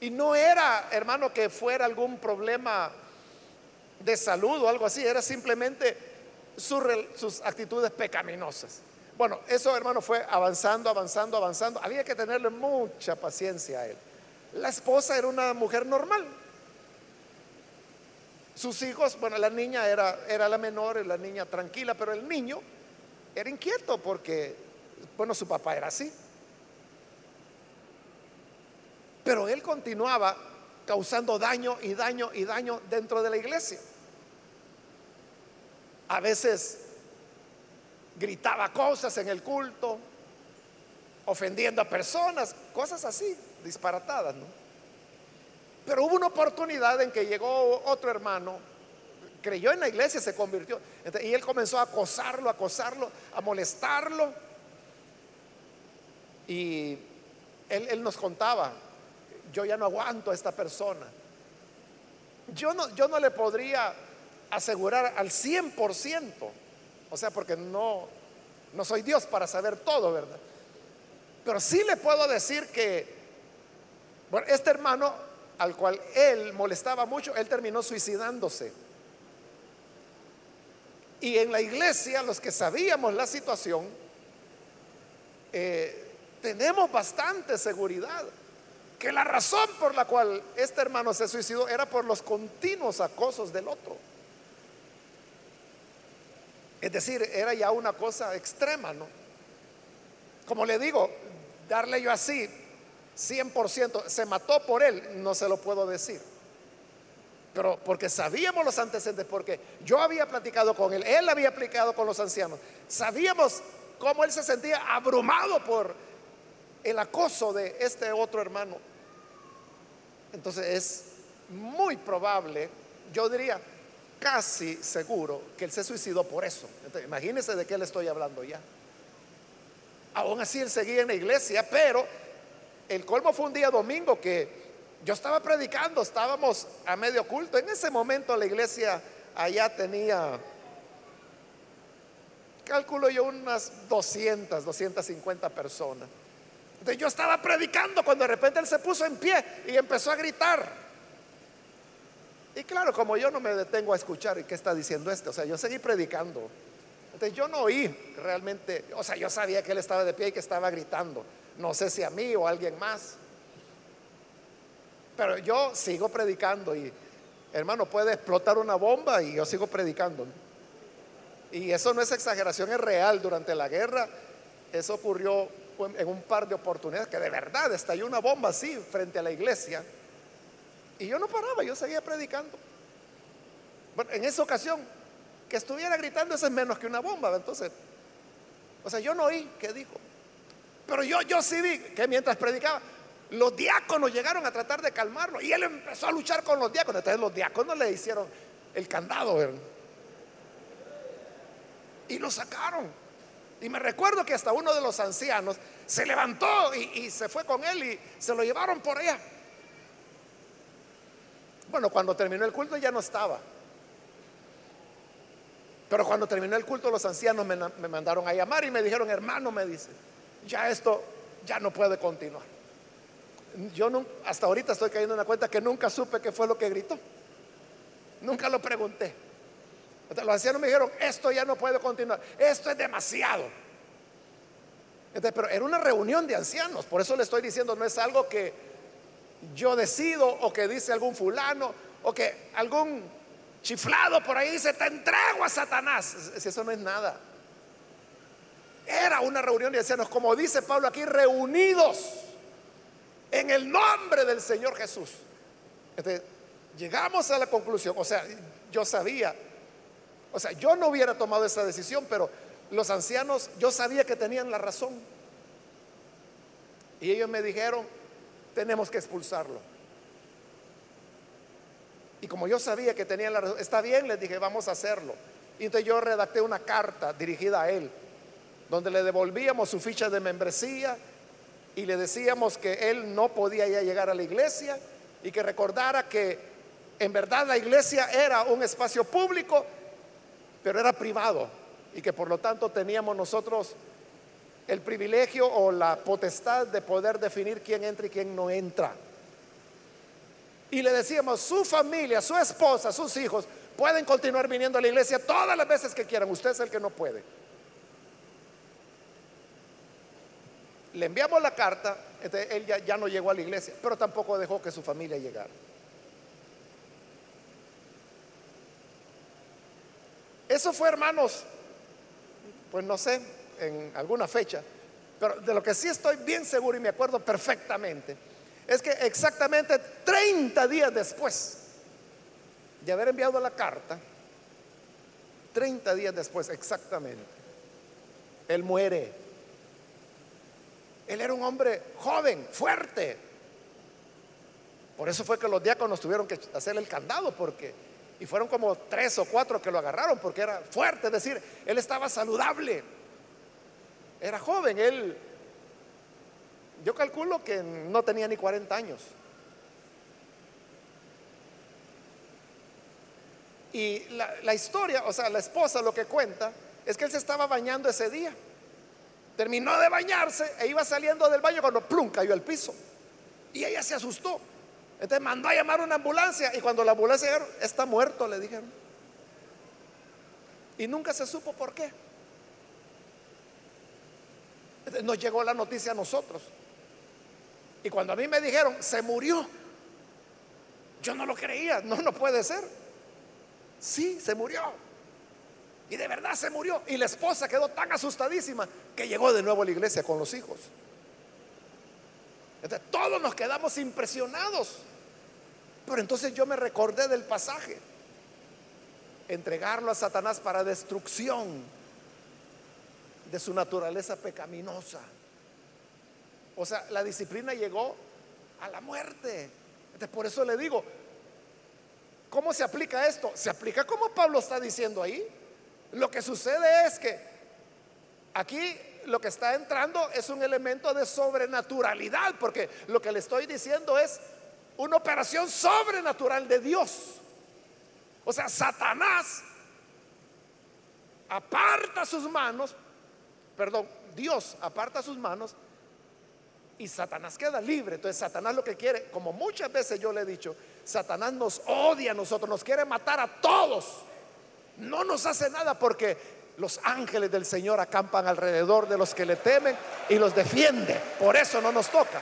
y no era, hermano, que fuera algún problema de salud o algo así, era simplemente sus actitudes pecaminosas. Bueno, eso, hermano, fue avanzando, avanzando, avanzando. Había que tenerle mucha paciencia a él. La esposa era una mujer normal. Sus hijos, bueno, la niña era, era la menor, la niña tranquila, pero el niño era inquieto porque, bueno, su papá era así. Pero él continuaba causando daño y daño y daño dentro de la iglesia. A veces gritaba cosas en el culto, ofendiendo a personas, cosas así disparatadas. Pero hubo una oportunidad en que llegó otro hermano, creyó en la iglesia, se convirtió, y él comenzó a acosarlo, a acosarlo, a molestarlo. Y él, él nos contaba, yo ya no aguanto a esta persona. Yo no, yo no le podría asegurar al 100%, o sea, porque no, no soy Dios para saber todo, ¿verdad? Pero sí le puedo decir que bueno, este hermano al cual él molestaba mucho, él terminó suicidándose. Y en la iglesia, los que sabíamos la situación, eh, tenemos bastante seguridad que la razón por la cual este hermano se suicidó era por los continuos acosos del otro. Es decir, era ya una cosa extrema, ¿no? Como le digo, darle yo así 100%, se mató por él, no se lo puedo decir. Pero porque sabíamos los antecedentes, porque yo había platicado con él, él había aplicado con los ancianos, sabíamos cómo él se sentía abrumado por el acoso de este otro hermano. Entonces es muy probable, yo diría casi seguro, que él se suicidó por eso. Imagínense de qué le estoy hablando ya. Aún así él seguía en la iglesia, pero el colmo fue un día domingo que yo estaba predicando, estábamos a medio culto. En ese momento la iglesia allá tenía, calculo yo, unas 200, 250 personas. Entonces yo estaba predicando cuando de repente él se puso en pie y empezó a gritar. Y claro, como yo no me detengo a escuchar qué está diciendo este, o sea, yo seguí predicando. Entonces yo no oí realmente, o sea, yo sabía que él estaba de pie y que estaba gritando. No sé si a mí o a alguien más. Pero yo sigo predicando y, hermano, puede explotar una bomba y yo sigo predicando. Y eso no es exageración, es real. Durante la guerra, eso ocurrió en un par de oportunidades que de verdad estalló una bomba así frente a la iglesia. Y yo no paraba, yo seguía predicando. Bueno, en esa ocasión, que estuviera gritando, eso es menos que una bomba. Entonces, o sea, yo no oí qué dijo. Pero yo, yo sí vi que mientras predicaba, los diáconos llegaron a tratar de calmarlo y él empezó a luchar con los diáconos. Entonces los diáconos le hicieron el candado. Y lo sacaron. Y me recuerdo que hasta uno de los ancianos se levantó y, y se fue con él y se lo llevaron por allá. Bueno, cuando terminó el culto ya no estaba. Pero cuando terminó el culto los ancianos me, mandaron a llamar y me dijeron, hermano, me dice, ya esto ya no puede continuar. Yo no, hasta ahorita estoy cayendo en la cuenta que nunca supe qué fue lo que gritó. Nunca lo pregunté. Los ancianos me dijeron, esto ya no puede continuar, esto es demasiado. pero era una reunión de ancianos, por eso le estoy diciendo, no es algo que yo decido o que dice algún fulano o que algún chiflado por ahí dice, te entrego a Satanás. Si eso no es nada. Era una reunión de ancianos, como dice Pablo aquí, reunidos en el nombre del Señor Jesús. llegamos a la conclusión, o sea, yo sabía, o sea, yo no hubiera tomado esa decisión, pero los ancianos, yo sabía que tenían la razón. Y ellos me dijeron, tenemos que expulsarlo. Y como yo sabía que tenían la razón, está bien, les dije, vamos a hacerlo. Y entonces yo redacté una carta dirigida a él, donde le devolvíamos su ficha de membresía y le decíamos que él no podía ya llegar a la iglesia y que recordara que en verdad la iglesia era un espacio público, pero era privado y que por lo tanto teníamos nosotros el privilegio o la potestad de poder definir quién entra y quién no entra. Y le decíamos, su familia, su esposa, sus hijos pueden continuar viniendo a la iglesia todas las veces que quieran, usted es el que no puede. Le enviamos la carta, entonces él ya, no llegó a la iglesia, pero tampoco dejó que su familia llegara. Eso fue, hermanos, pues no sé, en alguna fecha, pero de lo que sí estoy bien seguro y me acuerdo perfectamente, es que exactamente 30 días después de haber enviado la carta, 30 días después exactamente, él muere. Él era un hombre joven, fuerte. Por eso fue que los diáconos tuvieron que hacerle el candado, porque, y fueron como tres o cuatro que lo agarraron, porque era fuerte, es decir, él estaba saludable. Era joven, él, yo calculo que no tenía ni 40 años. Y la, historia, o sea, la esposa lo que cuenta es que él se estaba bañando ese día. Terminó de bañarse e iba saliendo del baño cuando plum cayó al piso. Y ella se asustó. Entonces mandó a llamar una ambulancia y cuando la ambulancia llegó, está muerto, le dijeron. Y nunca se supo por qué. Nos llegó la noticia a nosotros. Y cuando a mí me dijeron, se murió, yo no lo creía. No, no puede ser. Sí, se murió. Y de verdad se murió. Y la esposa quedó tan asustadísima que llegó de nuevo a la iglesia con los hijos. Todos nos quedamos impresionados. Pero entonces yo me recordé del pasaje. Entregarlo a Satanás para destrucción de su naturaleza pecaminosa. O sea, la disciplina llegó a la muerte. Entonces, por eso le digo, ¿cómo se aplica esto? Se aplica como Pablo está diciendo ahí. Lo que sucede es que aquí lo que está entrando es un elemento de sobrenaturalidad, porque lo que le estoy diciendo es una operación sobrenatural de Dios. O sea, Satanás aparta sus manos, perdón, Dios aparta sus manos y Satanás queda libre. Entonces Satanás lo que quiere, como muchas veces yo le he dicho, Satanás nos odia a nosotros, nos quiere matar a todos. No nos hace nada porque los ángeles del Señor acampan alrededor de los que le temen y los defiende. Por eso no nos toca.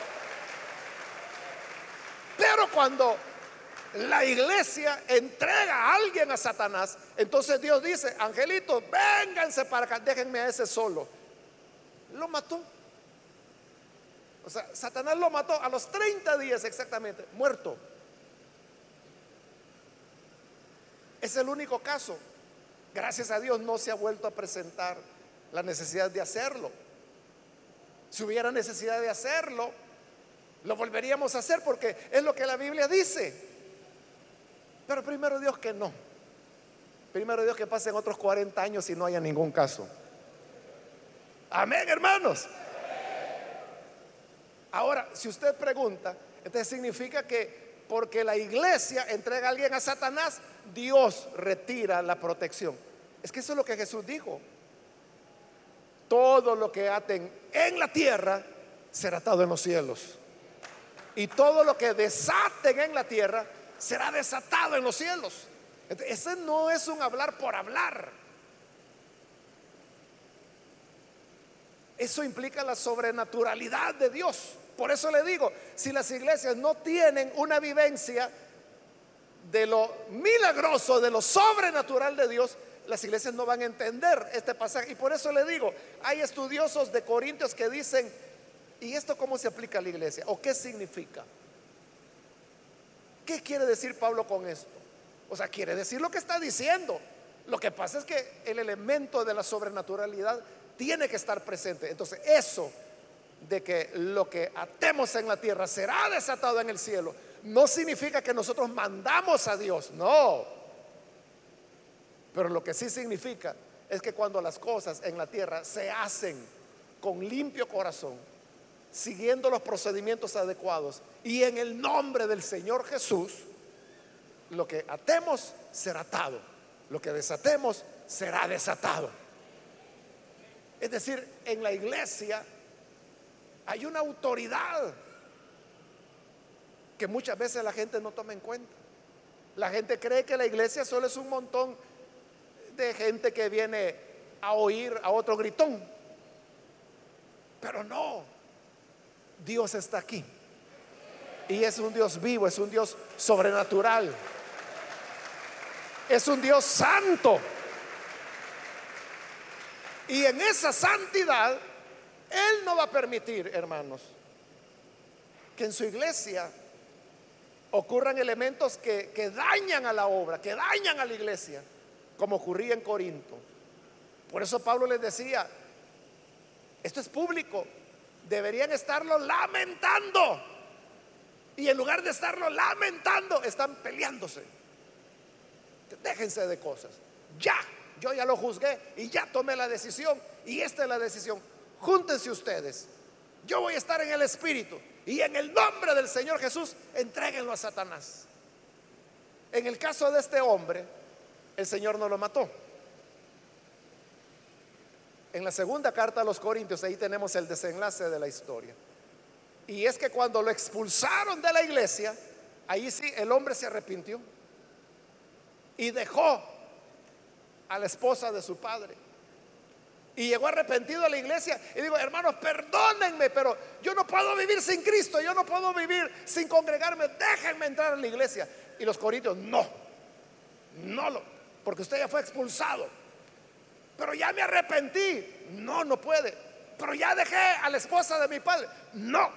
Pero cuando la iglesia entrega a alguien a Satanás, entonces Dios dice, angelitos, vénganse para acá, déjenme a ese solo. Lo mató. O sea, Satanás lo mató a los 30 días exactamente, muerto. Es el único caso. Gracias a Dios no se ha vuelto a presentar la necesidad de hacerlo. Si hubiera necesidad de hacerlo, lo volveríamos a hacer porque es lo que la Biblia dice. Pero primero Dios que no. Primero Dios que pasen otros 40 años y no haya ningún caso. Amén, hermanos. Ahora, si usted pregunta, entonces significa que porque la iglesia entrega a alguien a Satanás, Dios retira la protección. Es que eso es lo que Jesús dijo. Todo lo que aten en la tierra será atado en los cielos. Y todo lo que desaten en la tierra será desatado en los cielos. Ese no es un hablar por hablar. Eso implica la sobrenaturalidad de Dios. Por eso le digo, si las iglesias no tienen una vivencia de lo milagroso, de lo sobrenatural de Dios, las iglesias no van a entender este pasaje. Y por eso le digo, hay estudiosos de Corintios que dicen, ¿y esto cómo se aplica a la iglesia? ¿O qué significa? ¿Qué quiere decir Pablo con esto? O sea, quiere decir lo que está diciendo. Lo que pasa es que el elemento de la sobrenaturalidad tiene que estar presente. Entonces, eso de que lo que atemos en la tierra será desatado en el cielo, no significa que nosotros mandamos a Dios, no. Pero lo que sí significa es que cuando las cosas en la tierra se hacen con limpio corazón, siguiendo los procedimientos adecuados y en el nombre del Señor Jesús, lo que atemos será atado, lo que desatemos será desatado. Es decir, en la iglesia hay una autoridad que muchas veces la gente no toma en cuenta. La gente cree que la iglesia solo es un montón de gente que viene a oír a otro gritón. Pero no, Dios está aquí. Y es un Dios vivo, es un Dios sobrenatural. Es un Dios santo. Y en esa santidad él no va a permitir, hermanos, que en su iglesia ocurran elementos que, dañan a la obra, que dañan a la iglesia, como ocurría en Corinto. Por eso Pablo les decía, esto es público, deberían estarlo lamentando. Y en lugar de estarlo lamentando, están peleándose. Déjense de cosas. Ya, yo ya lo juzgué y ya tomé la decisión. Y esta es la decisión júntense ustedes. Yo voy a estar en el Espíritu. Y en el nombre del Señor Jesús, entréguenlo a Satanás. En el caso de este hombre, el Señor no lo mató. En la segunda carta a los Corintios, ahí tenemos el desenlace de la historia. Y es que cuando lo expulsaron de la iglesia, ahí sí el hombre se arrepintió y dejó a la esposa de su padre. Y llegó arrepentido a la iglesia y digo, hermanos, perdónenme, pero yo no puedo vivir sin Cristo, yo no puedo vivir sin congregarme, déjenme entrar a la iglesia. Y los corintios, no, no lo, porque usted ya fue expulsado. Pero ya me arrepentí. No, no puede. Pero ya dejé a la esposa de mi padre. No.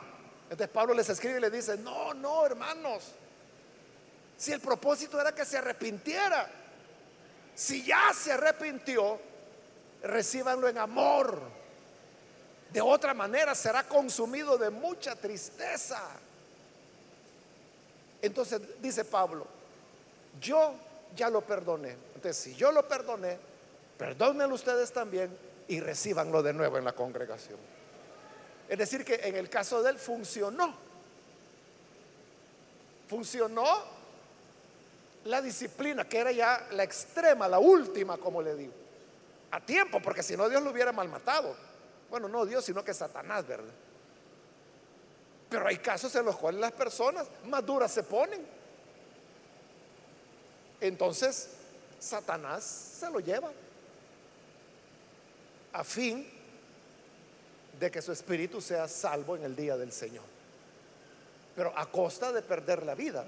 Entonces Pablo les escribe y le dice, no, no, hermanos. Si el propósito era que se arrepintiera. Si ya se arrepintió, recíbanlo en amor. De otra manera será consumido de mucha tristeza. Entonces dice Pablo, yo ya lo perdoné. Entonces, si yo lo perdoné, perdónenlo ustedes también y recíbanlo de nuevo en la congregación. Es decir, que en el caso de él funcionó. Funcionó la disciplina, que era ya la extrema, la última, como le digo a tiempo, porque si no Dios lo hubiera malmatado. Bueno, no Dios, sino que Satanás, ¿verdad? Pero hay casos en los cuales las personas más duras se ponen. Entonces, Satanás se lo lleva a fin de que su espíritu sea salvo en el día del Señor. Pero a costa de perder la vida.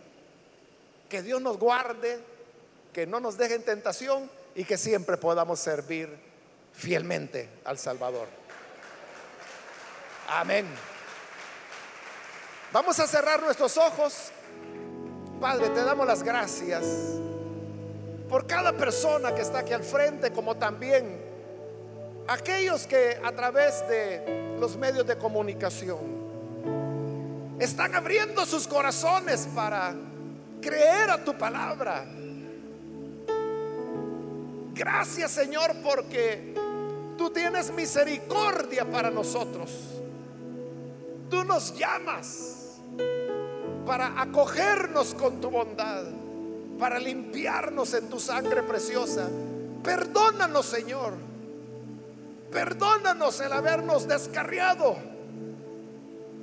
Que Dios nos guarde, que no nos deje en tentación y que siempre podamos servir fielmente al Salvador. Amén. Vamos a cerrar nuestros ojos. Padre, te damos las gracias por cada persona que está aquí al frente, como también aquellos que a través de los medios de comunicación están abriendo sus corazones para creer a tu palabra Gracias Señor porque tú tienes misericordia para nosotros. Tú nos llamas para acogernos con tu bondad, para limpiarnos en tu sangre preciosa. Perdónanos Señor. Perdónanos el habernos descarriado.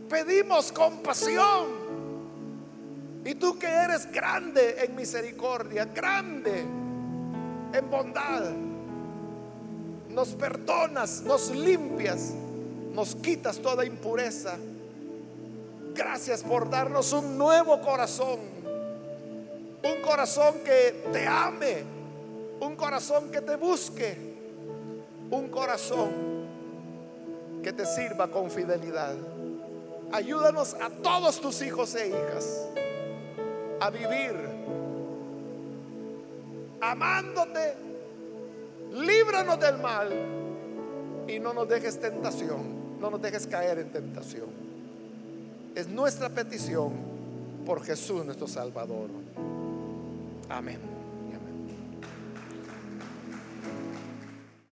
Pedimos compasión. Y tú que eres grande en misericordia, grande en bondad. Nos perdonas, nos limpias, nos quitas toda impureza. Gracias por darnos un nuevo corazón. Un corazón que te ame. Un corazón que te busque. Un corazón que te sirva con fidelidad. Ayúdanos a todos tus hijos e hijas a vivir amándote, líbranos del mal y no nos dejes tentación, no nos dejes caer en tentación. Es nuestra petición por Jesús nuestro Salvador. Amén.